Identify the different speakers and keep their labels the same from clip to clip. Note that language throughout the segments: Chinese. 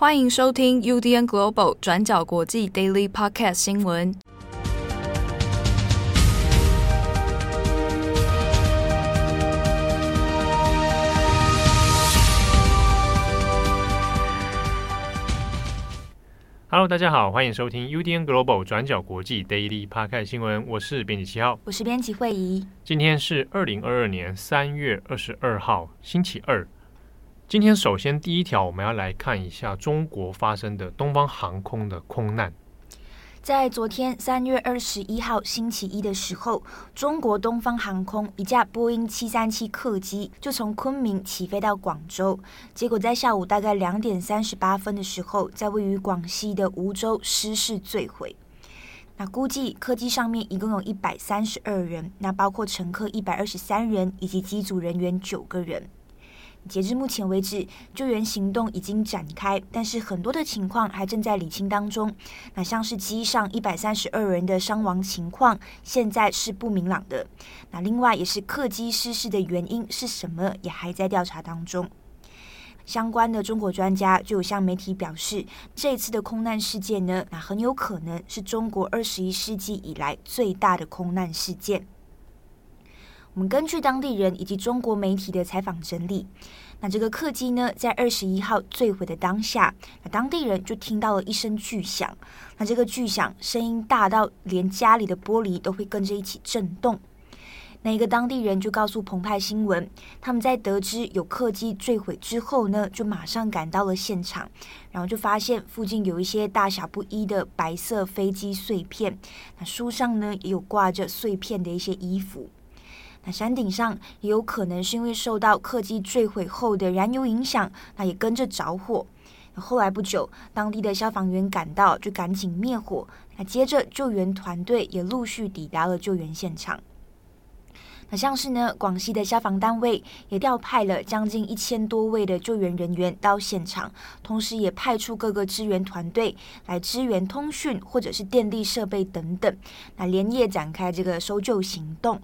Speaker 1: 欢迎收听 UDN Global 转角国际 Daily Podcast 新闻。
Speaker 2: Hello，大家好，欢迎收听 UDN Global 转角国际 Daily Podcast 新闻。我是编辑七号，
Speaker 1: 我是编辑惠仪。
Speaker 2: 今天是二零二二年三月二十二号，星期二。今天首先第一条，我们要来看一下中国发生的东方航空的空难。
Speaker 1: 在昨天三月二十一号星期一的时候，中国东方航空一架波音七三七客机就从昆明起飞到广州，结果在下午大概两点三十八分的时候，在位于广西的梧州失事坠毁。那估计客机上面一共有一百三十二人，那包括乘客一百二十三人以及机组人员九个人。截至目前为止，救援行动已经展开，但是很多的情况还正在理清当中。那像是机上一百三十二人的伤亡情况，现在是不明朗的。那另外也是客机失事的原因是什么，也还在调查当中。相关的中国专家就有向媒体表示，这次的空难事件呢，那很有可能是中国二十一世纪以来最大的空难事件。我们根据当地人以及中国媒体的采访整理，那这个客机呢，在二十一号坠毁的当下，那当地人就听到了一声巨响，那这个巨响声音大到连家里的玻璃都会跟着一起震动。那一个当地人就告诉澎湃新闻，他们在得知有客机坠毁之后呢，就马上赶到了现场，然后就发现附近有一些大小不一的白色飞机碎片，那书上呢也有挂着碎片的一些衣服。山顶上也有可能是因为受到客机坠毁后的燃油影响，那也跟着着火。后来不久，当地的消防员赶到，就赶紧灭火。那接着救援团队也陆续抵达了救援现场。那像是呢，广西的消防单位也调派了将近一千多位的救援人员到现场，同时也派出各个支援团队来支援通讯或者是电力设备等等，那连夜展开这个搜救行动。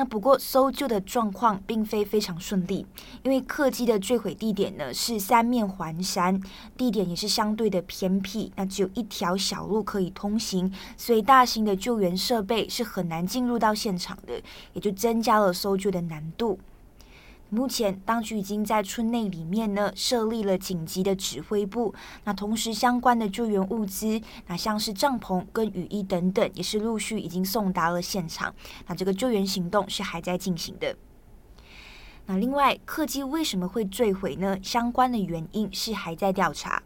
Speaker 1: 那不过搜救的状况并非非常顺利，因为客机的坠毁地点呢是三面环山，地点也是相对的偏僻，那只有一条小路可以通行，所以大型的救援设备是很难进入到现场的，也就增加了搜救的难度。目前，当局已经在村内里面呢设立了紧急的指挥部。那同时，相关的救援物资，那像是帐篷跟雨衣等等，也是陆续已经送达了现场。那这个救援行动是还在进行的。那另外，客机为什么会坠毁呢？相关的原因是还在调查。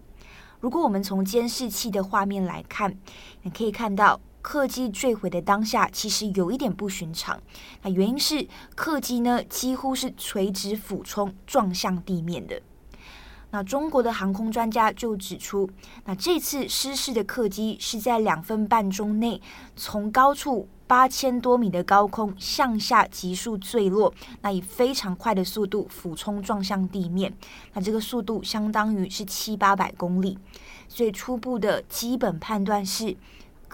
Speaker 1: 如果我们从监视器的画面来看，你可以看到。客机坠毁的当下，其实有一点不寻常。那原因是客机呢几乎是垂直俯冲撞向地面的。那中国的航空专家就指出，那这次失事的客机是在两分半钟内从高处八千多米的高空向下急速坠落，那以非常快的速度俯冲撞向地面。那这个速度相当于是七八百公里，所以初步的基本判断是。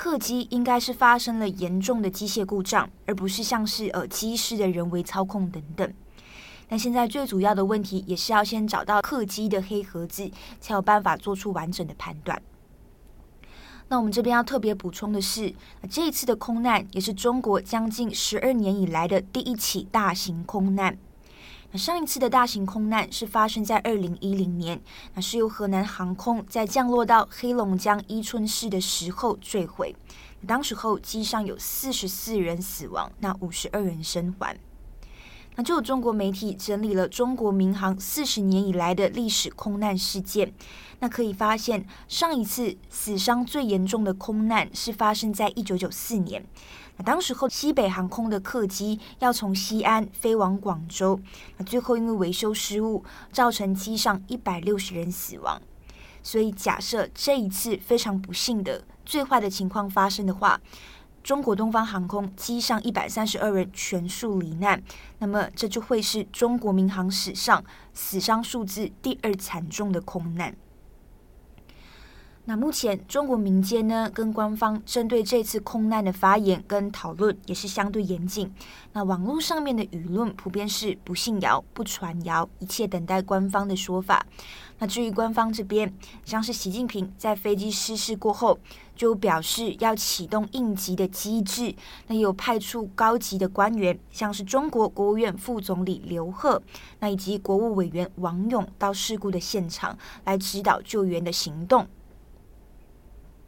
Speaker 1: 客机应该是发生了严重的机械故障，而不是像是呃机师的人为操控等等。但现在最主要的问题也是要先找到客机的黑盒子，才有办法做出完整的判断。那我们这边要特别补充的是，这一次的空难也是中国将近十二年以来的第一起大型空难。上一次的大型空难是发生在二零一零年，那是由河南航空在降落到黑龙江伊春市的时候坠毁。当时候机上有四十四人死亡，那五十二人生还。那就有中国媒体整理了中国民航四十年以来的历史空难事件，那可以发现上一次死伤最严重的空难是发生在一九九四年。当时候，西北航空的客机要从西安飞往广州，那最后因为维修失误，造成机上一百六十人死亡。所以，假设这一次非常不幸的最坏的情况发生的话，中国东方航空机上一百三十二人全数罹难，那么这就会是中国民航史上死伤数字第二惨重的空难。那目前中国民间呢，跟官方针对这次空难的发言跟讨论也是相对严谨。那网络上面的舆论普遍是不信谣、不传谣，一切等待官方的说法。那至于官方这边，像是习近平在飞机失事过后就表示要启动应急的机制，那有派出高级的官员，像是中国国务院副总理刘鹤，那以及国务委员王勇到事故的现场来指导救援的行动。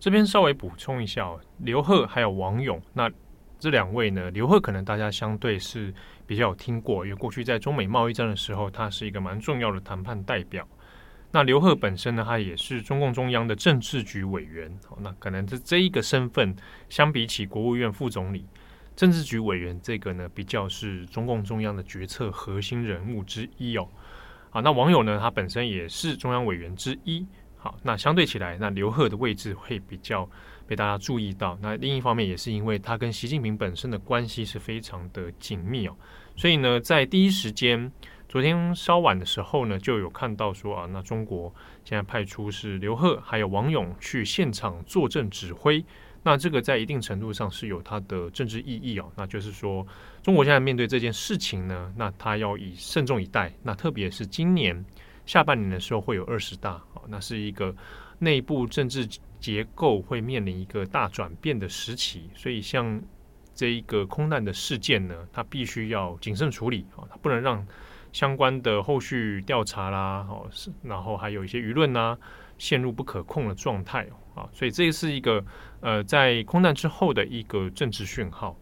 Speaker 2: 这边稍微补充一下哦，刘鹤还有王勇，那这两位呢，刘鹤可能大家相对是比较有听过，因为过去在中美贸易战的时候，他是一个蛮重要的谈判代表。那刘鹤本身呢，他也是中共中央的政治局委员，那可能这这一个身份，相比起国务院副总理，政治局委员这个呢，比较是中共中央的决策核心人物之一哦。啊，那王勇呢，他本身也是中央委员之一。好，那相对起来，那刘贺的位置会比较被大家注意到。那另一方面，也是因为他跟习近平本身的关系是非常的紧密哦，所以呢，在第一时间，昨天稍晚的时候呢，就有看到说啊，那中国现在派出是刘贺还有王勇去现场坐镇指挥。那这个在一定程度上是有它的政治意义哦，那就是说，中国现在面对这件事情呢，那他要以慎重以待。那特别是今年。下半年的时候会有二十大，那是一个内部政治结构会面临一个大转变的时期，所以像这一个空难的事件呢，它必须要谨慎处理啊，它不能让相关的后续调查啦，哦是，然后还有一些舆论呐陷入不可控的状态啊，所以这是一个呃在空难之后的一个政治讯号。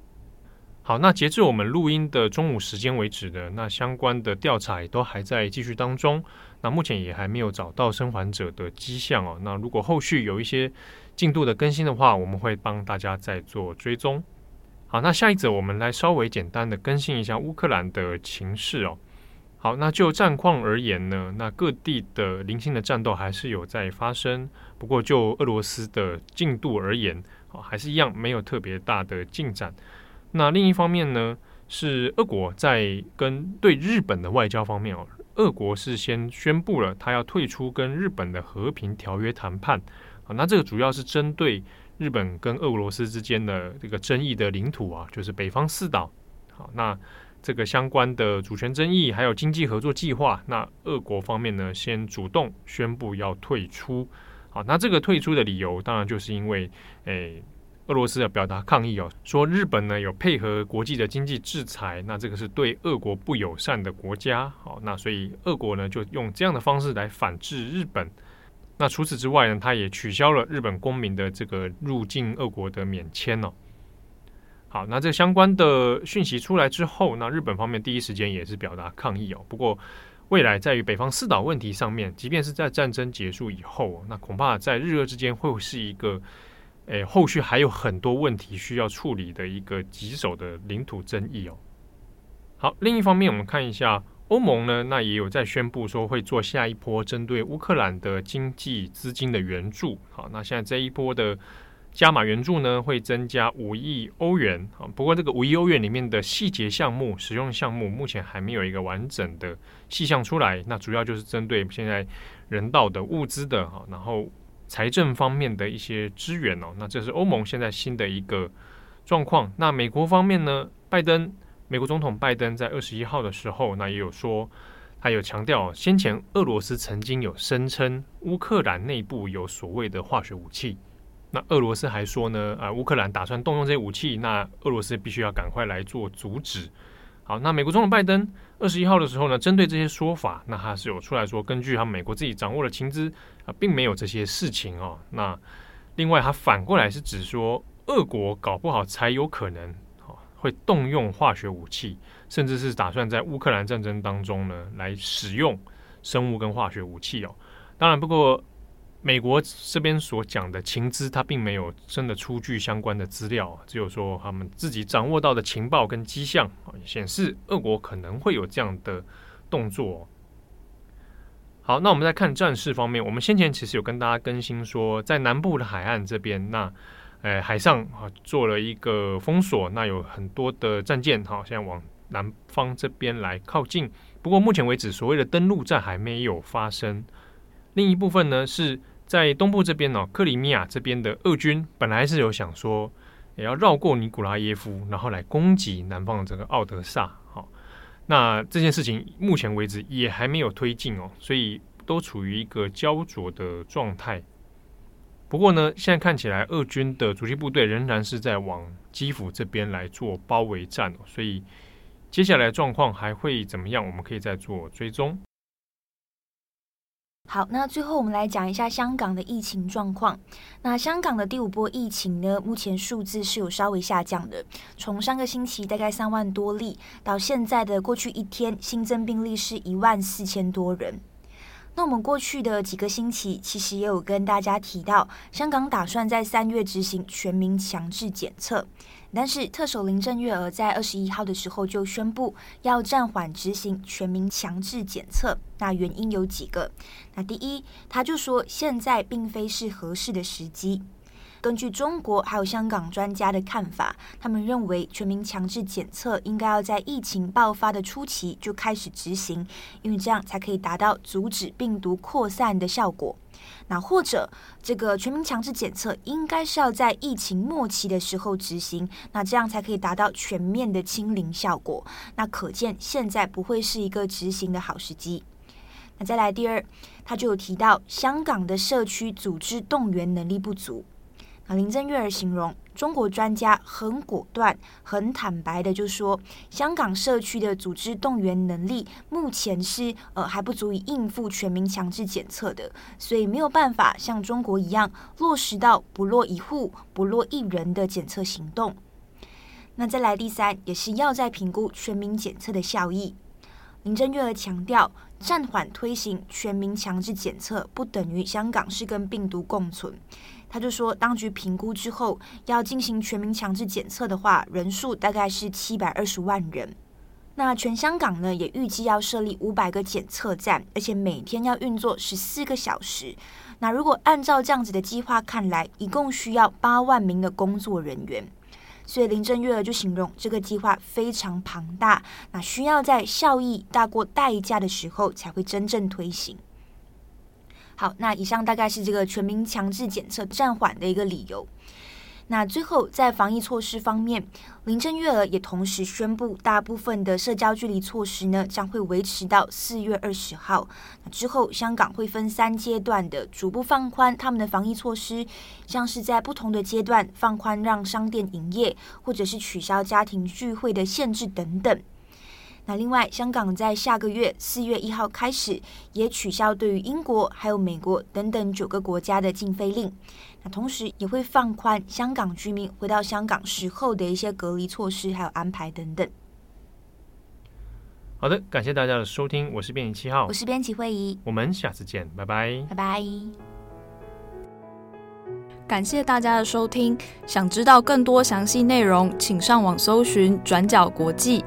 Speaker 2: 好，那截至我们录音的中午时间为止的，那相关的调查也都还在继续当中。那目前也还没有找到生还者的迹象哦。那如果后续有一些进度的更新的话，我们会帮大家再做追踪。好，那下一则我们来稍微简单的更新一下乌克兰的情势哦。好，那就战况而言呢，那各地的零星的战斗还是有在发生。不过就俄罗斯的进度而言，啊，还是一样没有特别大的进展。那另一方面呢，是俄国在跟对日本的外交方面哦，俄国是先宣布了他要退出跟日本的和平条约谈判啊。那这个主要是针对日本跟俄罗斯之间的这个争议的领土啊，就是北方四岛。好，那这个相关的主权争议还有经济合作计划，那俄国方面呢，先主动宣布要退出。好，那这个退出的理由，当然就是因为诶。俄罗斯要表达抗议哦，说日本呢有配合国际的经济制裁，那这个是对俄国不友善的国家，好，那所以俄国呢就用这样的方式来反制日本。那除此之外呢，他也取消了日本公民的这个入境俄国的免签哦。好，那这相关的讯息出来之后，那日本方面第一时间也是表达抗议哦。不过未来在于北方四岛问题上面，即便是在战争结束以后，那恐怕在日俄之间会是一个。诶，后续还有很多问题需要处理的一个棘手的领土争议哦。好，另一方面，我们看一下欧盟呢，那也有在宣布说会做下一波针对乌克兰的经济资金的援助。好，那现在这一波的加码援助呢，会增加五亿欧元。啊，不过这个五亿欧元里面的细节项目、使用项目，目前还没有一个完整的细项出来。那主要就是针对现在人道的物资的哈，然后。财政方面的一些支援哦，那这是欧盟现在新的一个状况。那美国方面呢？拜登，美国总统拜登在二十一号的时候，那也有说，他有强调，先前俄罗斯曾经有声称乌克兰内部有所谓的化学武器。那俄罗斯还说呢，啊，乌克兰打算动用这些武器，那俄罗斯必须要赶快来做阻止。好，那美国总统拜登二十一号的时候呢，针对这些说法，那他是有出来说，根据他美国自己掌握的情资并没有这些事情哦。那另外，他反过来是指说，俄国搞不好才有可能哦会动用化学武器，甚至是打算在乌克兰战争当中呢来使用生物跟化学武器哦。当然，不过。美国这边所讲的情资，他并没有真的出具相关的资料，只有说他们自己掌握到的情报跟迹象显示，俄国可能会有这样的动作。好，那我们再看战事方面，我们先前其实有跟大家更新说，在南部的海岸这边，那呃海上啊做了一个封锁，那有很多的战舰哈，现在往南方这边来靠近。不过目前为止，所谓的登陆战还没有发生。另一部分呢是。在东部这边呢，克里米亚这边的俄军本来是有想说，也要绕过尼古拉耶夫，然后来攻击南方的这个奥德萨。那这件事情目前为止也还没有推进哦，所以都处于一个焦灼的状态。不过呢，现在看起来俄军的主力部队仍然是在往基辅这边来做包围战，所以接下来状况还会怎么样？我们可以再做追踪。
Speaker 1: 好，那最后我们来讲一下香港的疫情状况。那香港的第五波疫情呢，目前数字是有稍微下降的，从上个星期大概三万多例，到现在的过去一天新增病例是一万四千多人。那我们过去的几个星期其实也有跟大家提到，香港打算在三月执行全民强制检测。但是特首林郑月娥在二十一号的时候就宣布要暂缓执行全民强制检测。那原因有几个？那第一，他就说现在并非是合适的时机。根据中国还有香港专家的看法，他们认为全民强制检测应该要在疫情爆发的初期就开始执行，因为这样才可以达到阻止病毒扩散的效果。那或者这个全民强制检测应该是要在疫情末期的时候执行，那这样才可以达到全面的清零效果。那可见现在不会是一个执行的好时机。那再来第二，他就有提到香港的社区组织动员能力不足。林郑月儿形容。中国专家很果断、很坦白的就说，香港社区的组织动员能力目前是呃还不足以应付全民强制检测的，所以没有办法像中国一样落实到不落一户、不落一人的检测行动。那再来第三，也是要再评估全民检测的效益。林郑月娥强调，暂缓推行全民强制检测不等于香港是跟病毒共存。他就说，当局评估之后要进行全民强制检测的话，人数大概是七百二十万人。那全香港呢，也预计要设立五百个检测站，而且每天要运作十四个小时。那如果按照这样子的计划看来，一共需要八万名的工作人员。所以林正月娥就形容这个计划非常庞大，那需要在效益大过代价的时候才会真正推行。好，那以上大概是这个全民强制检测暂缓的一个理由。那最后在防疫措施方面，林郑月娥也同时宣布，大部分的社交距离措施呢将会维持到四月二十号。那之后，香港会分三阶段的逐步放宽他们的防疫措施，像是在不同的阶段放宽让商店营业，或者是取消家庭聚会的限制等等。那另外，香港在下个月四月一号开始也取消对于英国还有美国等等九个国家的禁飞令。那同时也会放宽香港居民回到香港时候的一些隔离措施还有安排等等。
Speaker 2: 好的，感谢大家的收听，我是编辑七号，
Speaker 1: 我是编辑惠仪，
Speaker 2: 我们下次见，拜拜，
Speaker 1: 拜拜。
Speaker 3: 感谢大家的收听，想知道更多详细内容，请上网搜寻转角国际。